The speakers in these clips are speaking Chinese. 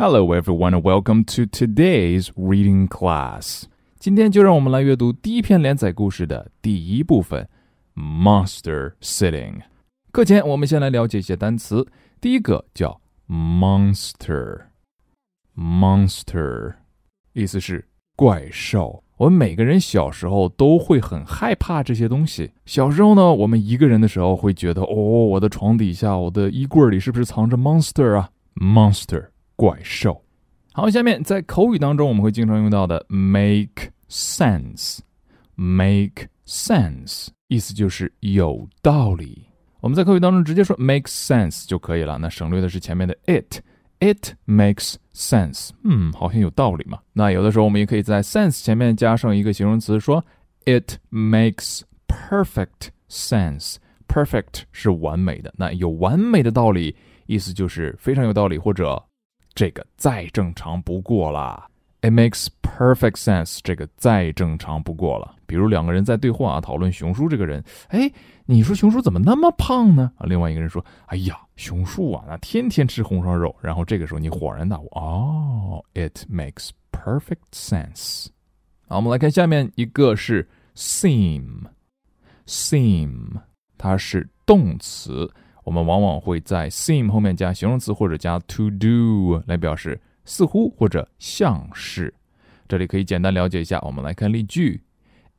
Hello, everyone, and welcome to today's reading class. 今天就让我们来阅读第一篇连载故事的第一部分，Monster Sitting。课前我们先来了解一些单词。第一个叫 monster，monster 意思是怪兽。我们每个人小时候都会很害怕这些东西。小时候呢，我们一个人的时候会觉得，哦，我的床底下、我的衣柜里是不是藏着 monster 啊？monster。怪兽。好，下面在口语当中我们会经常用到的 make sense，make sense 意思就是有道理。我们在口语当中直接说 make sense 就可以了，那省略的是前面的 it，it makes sense，嗯，好像有道理嘛。那有的时候我们也可以在 sense 前面加上一个形容词，说 it makes perfect sense，perfect 是完美的，那有完美的道理，意思就是非常有道理或者。这个再正常不过了，It makes perfect sense。这个再正常不过了。比如两个人在对话啊，讨论熊叔这个人，哎，你说熊叔怎么那么胖呢？啊，另外一个人说，哎呀，熊叔啊，那天天吃红烧肉。然后这个时候你恍然大悟，哦，It makes perfect sense。好，我们来看下面一个是 seem，seem，它是动词。我们往往会在 seem 后面加形容词或者加 to do 来表示似乎或者像是。这里可以简单了解一下。我们来看例句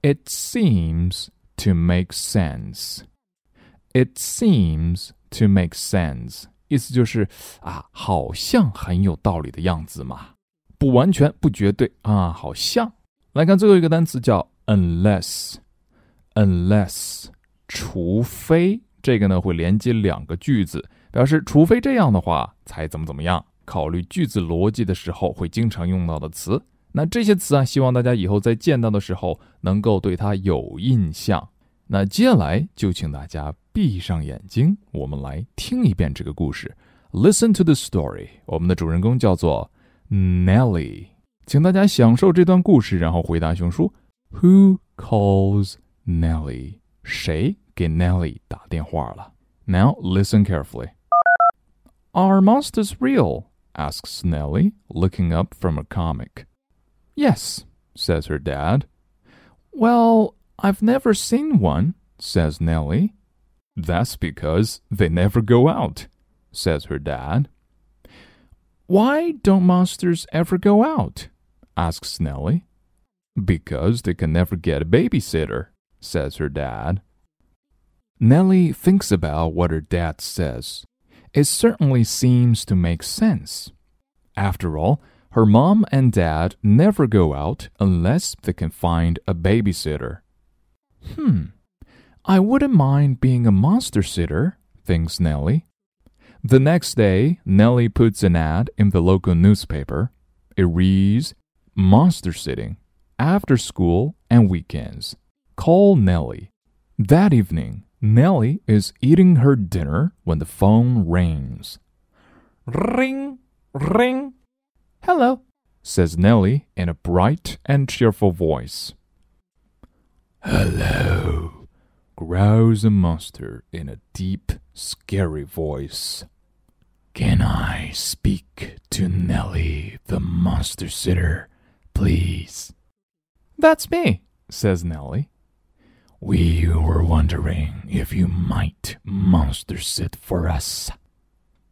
：It seems to make sense. It seems to make sense，意思就是啊，好像很有道理的样子嘛，不完全，不绝对啊，好像。来看最后一个单词叫 unless，unless，除非。这个呢会连接两个句子，表示除非这样的话才怎么怎么样。考虑句子逻辑的时候会经常用到的词。那这些词啊，希望大家以后在见到的时候能够对它有印象。那接下来就请大家闭上眼睛，我们来听一遍这个故事。Listen to the story。我们的主人公叫做 Nelly，请大家享受这段故事，然后回答熊叔：Who calls Nelly？谁？给 Nelly 打电话了。Now listen carefully. Are monsters real? asks Nellie, looking up from a comic. Yes, says her dad. Well, I've never seen one, says Nellie. That's because they never go out, says her dad. Why don't monsters ever go out? asks Nellie. Because they can never get a babysitter, says her dad. Nellie thinks about what her dad says. It certainly seems to make sense. After all, her mom and dad never go out unless they can find a babysitter. Hmm, I wouldn't mind being a monster sitter, thinks Nellie. The next day, Nellie puts an ad in the local newspaper. It reads, Monster sitting, after school and weekends. Call Nellie. That evening, Nellie is eating her dinner when the phone rings. Ring, ring. Hello, says Nellie in a bright and cheerful voice. Hello, growls a monster in a deep, scary voice. Can I speak to Nellie, the monster sitter, please? That's me, says Nellie. We were wondering if you might monster sit for us,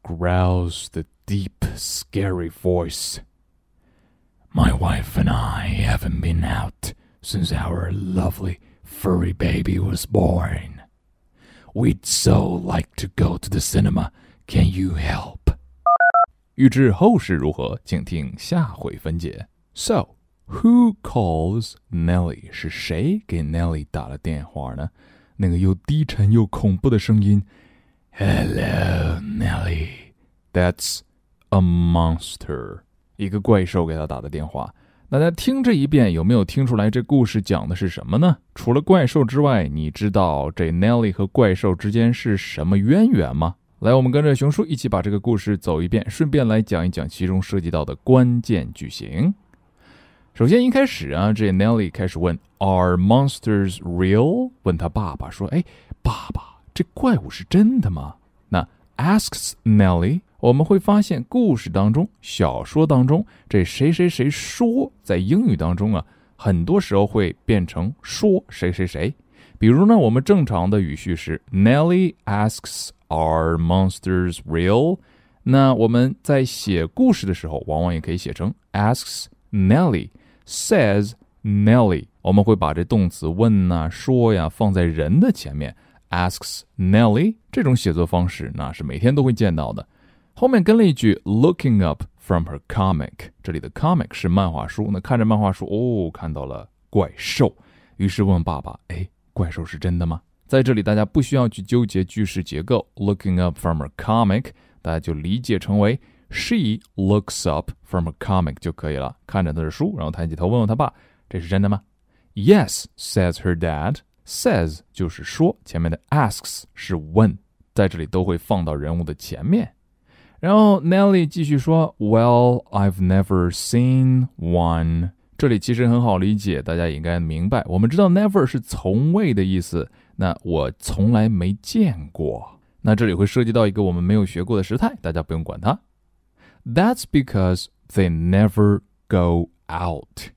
growls the deep, scary voice. My wife and I haven't been out since our lovely furry baby was born. We'd so like to go to the cinema. Can you help? 欲知后事如何，请听下回分解。So. Who calls Nelly？是谁给 Nelly 打了电话呢？那个又低沉又恐怖的声音，Hello Nelly，That's a monster，一个怪兽给他打的电话。大家听这一遍，有没有听出来这故事讲的是什么呢？除了怪兽之外，你知道这 Nelly 和怪兽之间是什么渊源吗？来，我们跟着熊叔一起把这个故事走一遍，顺便来讲一讲其中涉及到的关键句型。首先一开始啊，这 Nelly 开始问 Are monsters real？问他爸爸说：“哎，爸爸，这怪物是真的吗？”那 asks Nelly 我们会发现故事当中、小说当中，这谁谁谁说，在英语当中啊，很多时候会变成说谁谁谁。比如呢，我们正常的语序是 Nelly asks Are monsters real？那我们在写故事的时候，往往也可以写成 asks Nelly says Nelly。我们会把这动词问呐、说呀放在人的前面，asks Nelly。这种写作方式那是每天都会见到的。后面跟了一句 looking up from her comic，这里的 comic 是漫画书。那看着漫画书，哦，看到了怪兽，于是问爸爸：“哎，怪兽是真的吗？”在这里，大家不需要去纠结句式结构，looking up from her comic，大家就理解成为 she looks up from her comic 就可以了。看着她的书，然后抬起头问问他爸：“这是真的吗？”Yes says her dad。says 就是说，前面的 asks 是问，在这里都会放到人物的前面。然后 Nelly 继续说：“Well, I've never seen one。”这里其实很好理解，大家应该明白。我们知道 “never” 是从未的意思，那我从来没见过。那这里会涉及到一个我们没有学过的时态，大家不用管它。That's because they never go out.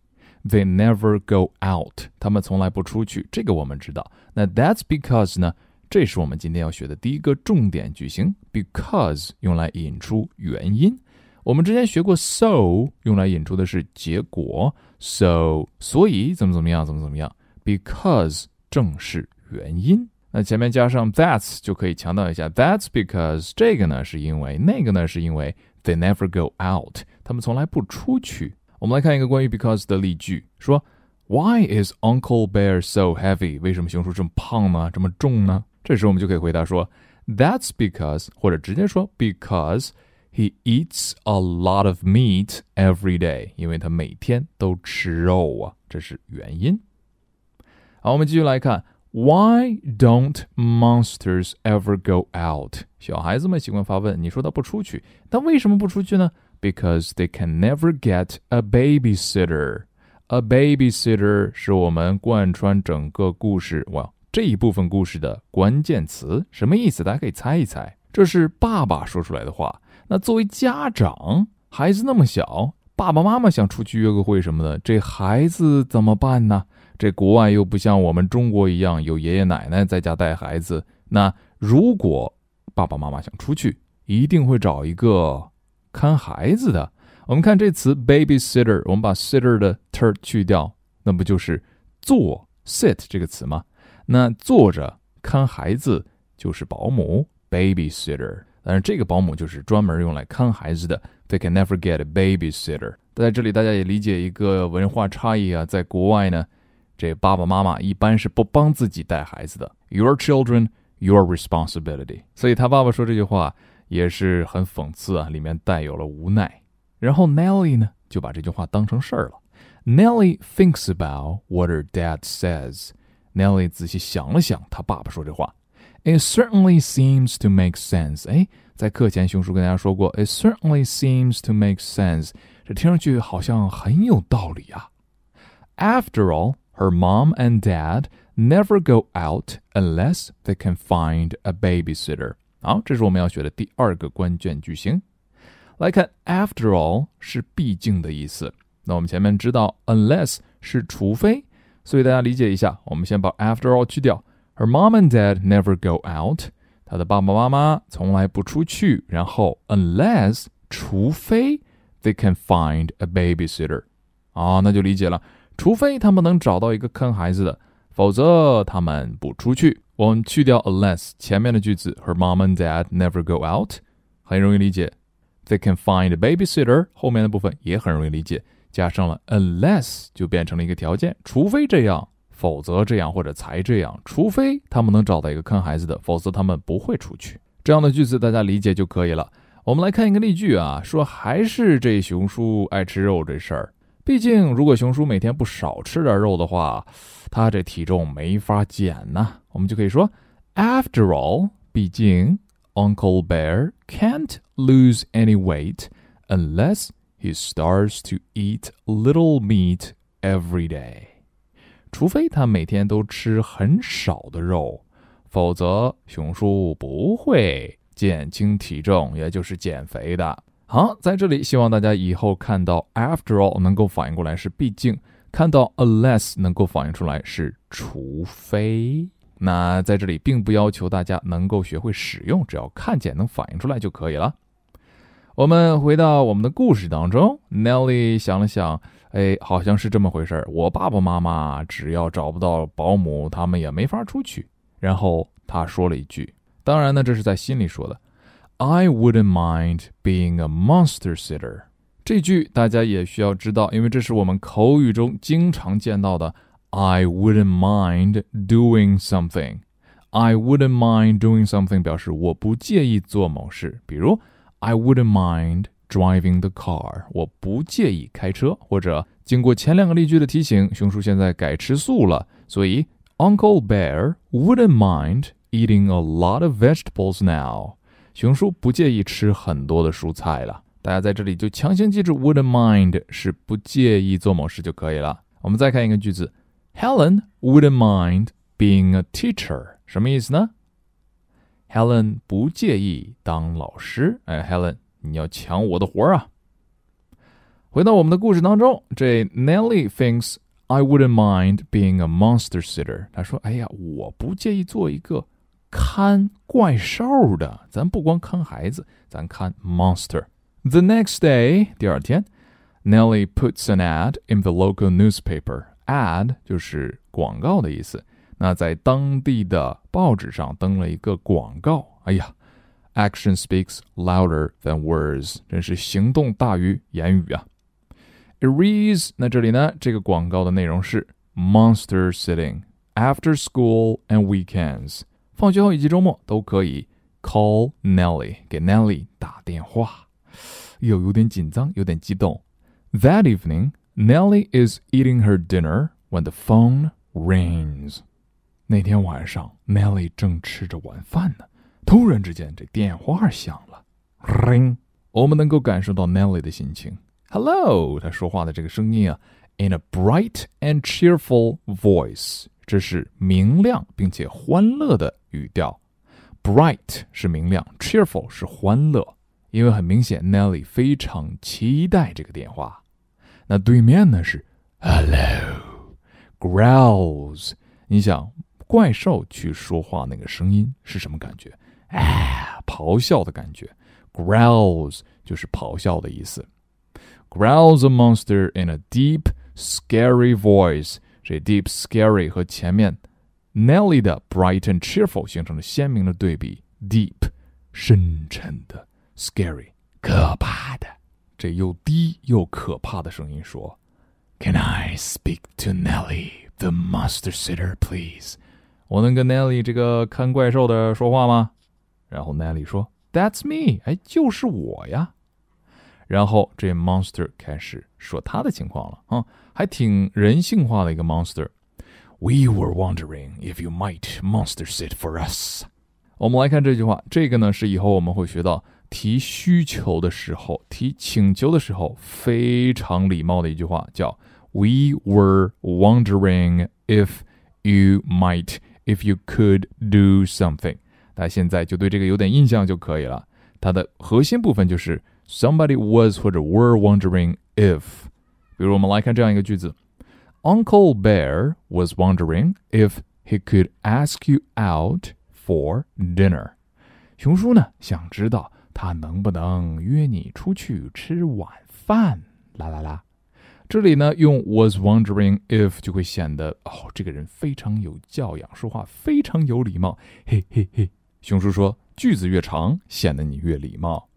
They never go out. 他们从来不出去，这个我们知道。那 That's because 呢？这是我们今天要学的第一个重点句型，because 用来引出原因。我们之前学过 so 用来引出的是结果，so 所以怎么怎么样，怎么怎么样，because 正是原因。那前面加上 that's 就可以强调一下，that's because 这个呢是因为，那个呢是因为 they never go out，他们从来不出去。我们来看一个关于 because 的例句，说 Why is Uncle Bear so heavy？为什么熊叔这么胖呢？这么重呢？这时候我们就可以回答说，That's because，或者直接说 because he eats a lot of meat every day，因为他每天都吃肉啊，这是原因。好，我们继续来看 ，Why don't monsters ever go out？小孩子们喜欢发问，你说他不出去，但为什么不出去呢？Because they can never get a babysitter。A babysitter 是我们贯穿整个故事哇这一部分故事的关键词什么意思？大家可以猜一猜。这是爸爸说出来的话。那作为家长，孩子那么小，爸爸妈妈想出去约个会什么的，这孩子怎么办呢？这国外又不像我们中国一样有爷爷奶奶在家带孩子。那如果爸爸妈妈想出去，一定会找一个看孩子的。我们看这词 babysitter，我们把 sitter 的 ter 去掉，那不就是坐 sit 这个词吗？那坐着看孩子就是保姆 babysitter，但是这个保姆就是专门用来看孩子的。They can never get a babysitter。在这里，大家也理解一个文化差异啊，在国外呢，这爸爸妈妈一般是不帮自己带孩子的。Your children, your responsibility。所以他爸爸说这句话也是很讽刺啊，里面带有了无奈。然后 Nelly 呢就把这句话当成事儿了。Nelly thinks about what her dad says。Nelly 仔细想了想，他爸爸说这话，It certainly seems to make sense。哎，在课前熊叔跟大家说过，It certainly seems to make sense。这听上去好像很有道理啊。After all, her mom and dad never go out unless they can find a babysitter。好，这是我们要学的第二个关键句型。来看，after all 是毕竟的意思。那我们前面知道，unless 是除非。所以大家理解一下，我们先把 after all 去掉。Her mom and dad never go out。她的爸爸妈妈从来不出去。然后 unless 除非 they can find a babysitter。啊，那就理解了。 除非他们能找到一个看孩子的，否则他们不出去。我们去掉 unless 前面的句子，Her mom and dad never go out，很容易理解。They can find babysitter，后面的部分也很容易理解。加上了 unless 就变成了一个条件，除非这样，否则这样或者才这样。除非他们能找到一个看孩子的，否则他们不会出去。这样的句子大家理解就可以了。我们来看一个例句啊，说还是这熊叔爱吃肉这事儿。毕竟如果熊叔每天不少吃点肉的话，他这体重没法减呐。我们就可以说，After all，毕竟 Uncle Bear can't lose any weight unless he starts to eat little meat every day. 除非他每天都吃很少的肉，否则熊叔不会减轻体重，也就是减肥的。好，在这里希望大家以后看到 after all 能够反应过来是毕竟，看到 unless 能够反应出来是除非。那在这里并不要求大家能够学会使用，只要看见能反应出来就可以了。我们回到我们的故事当中，Nelly 想了想，哎，好像是这么回事儿。我爸爸妈妈只要找不到保姆，他们也没法出去。然后他说了一句，当然呢，这是在心里说的 ，I wouldn't mind being a monster sitter。这句大家也需要知道，因为这是我们口语中经常见到的。I wouldn't mind doing something. I wouldn't mind doing something 表示我不介意做某事，比如 I wouldn't mind driving the car，我不介意开车。或者经过前两个例句的提醒，熊叔现在改吃素了，所以 Uncle Bear wouldn't mind eating a lot of vegetables now。 熊叔不介意吃很多的蔬菜了。大家在这里就强行记住 wouldn't mind 是不介意做某事就可以了。我们再看一个句子。Helen wouldn't mind being a teacher，什么意思呢？Helen 不介意当老师。哎，Helen，你要抢我的活儿啊！回到我们的故事当中，这 Nelly thinks I wouldn't mind being a monster sitter。他说：“哎呀，我不介意做一个看怪兽的。咱不光看孩子，咱看 monster。” The next day，第二天，Nelly puts an ad in the local newspaper。ad 就是广告的意思。那在当地的报纸上登了一个广告。哎呀，action speaks louder than words，真是行动大于言语啊。It reads，那这里呢，这个广告的内容是 monster sitting after school and weekends， 放学后以及周末都可以 call Nelly，给 Nelly 打电话。又有点紧张，有点激动。That evening。Nellie is eating her dinner when the phone rings。那天晚上，Nellie 正吃着晚饭呢，突然之间这电话响了，ring。我们能够感受到 Nellie 的心情。Hello，他说话的这个声音啊，in a bright and cheerful voice，这是明亮并且欢乐的 语调。Bright 是明亮，cheerful 是欢乐，因为很明显，Nelly 非常期待这个电话。那对面呢是 hello growls。你想怪兽去说话那个声音是什么感觉？哎，咆哮的感觉。growls 就是咆哮的意思。growls a monster in a deep scary voice。这 deep scary 和前面 Nelly 的 bright and cheerful 形成了鲜明的对比。deep 深沉的，scary 可怕的。这又低又可怕的声音说：“Can I speak to Nelly, the monster sitter, please？” 我能跟 Nelly 这个看怪兽的说话吗？然后 Nelly 说：“That's me，哎，就是我呀。”然后这 monster 开始说他的情况了啊，还挺人性化的一个 monster。We were wondering if you might monster sit for us。我们来看这句话，这个呢是以后我们会学到。提需求的时候，提请求的时候，非常礼貌的一句话叫 "We were wondering if you might, if you could do something." 大家现在就对这个有点印象就可以了。它的核心部分就是 somebody was 或者 were wondering if。比如我们来看这样一个句子 ：Uncle Bear was wondering if he could ask you out for dinner。熊叔呢想知道。他能不能约你出去吃晚饭？啦啦啦！这里呢，用 was wondering if 就会显得哦，这个人非常有教养，说话非常有礼貌。嘿嘿嘿，熊叔说，句子越长，显得你越礼貌。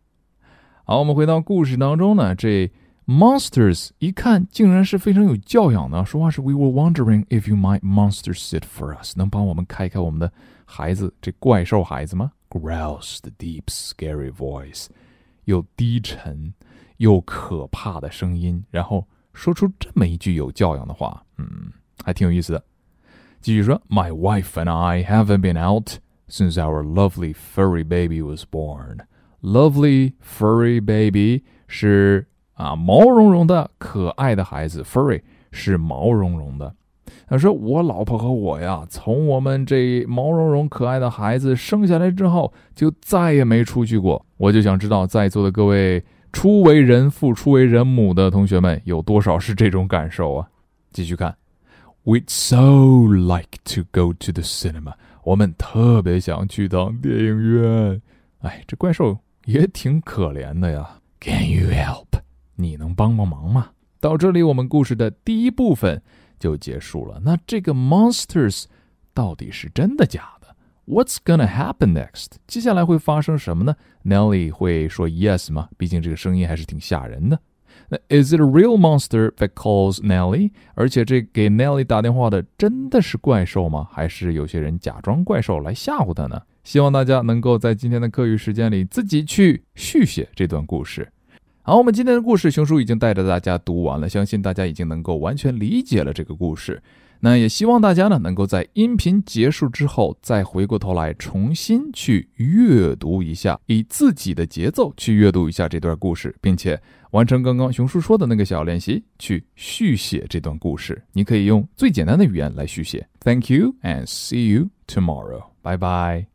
好，我们回到故事当中呢，这 monsters 一看竟然是非常有教养的，说话是 We were wondering if you might monster sit for us，能帮我们开开我们的孩子，这怪兽孩子吗？growls the deep, scary voice，又低沉又可怕的声音，然后说出这么一句有教养的话，嗯，还挺有意思的。继续说，My wife and I haven't been out since our lovely furry baby was born. Lovely furry baby 是 啊毛茸茸的可爱的孩子，furry 是毛茸茸的。他说：“我老婆和我呀，从我们这毛茸茸可爱的孩子生下来之后，就再也没出去过。我就想知道，在座的各位初为人父、初为人母的同学们，有多少是这种感受啊？”继续看，We'd so like to go to the cinema。我们特别想去趟电影院。哎，这怪兽也挺可怜的呀。Can you help？你能帮帮忙吗？到这里，我们故事的第一部分。就结束了。那这个 monsters 到底是真的假的？What's gonna happen next？接下来会发生什么呢？Nelly 会说 yes 吗？毕竟这个声音还是挺吓人的。那 Is it a real monster that calls Nelly？而且这给 Nelly 打电话的真的是怪兽吗？还是有些人假装怪兽来吓唬他呢？希望大家能够在今天的课余时间里自己去续写这段故事。好，我们今天的故事，熊叔已经带着大家读完了，相信大家已经能够完全理解了这个故事。那也希望大家呢，能够在音频结束之后，再回过头来重新去阅读一下，以自己的节奏去阅读一下这段故事，并且完成刚刚熊叔说的那个小练习，去续写这段故事。你可以用最简单的语言来续写。Thank you and see you tomorrow. Bye bye.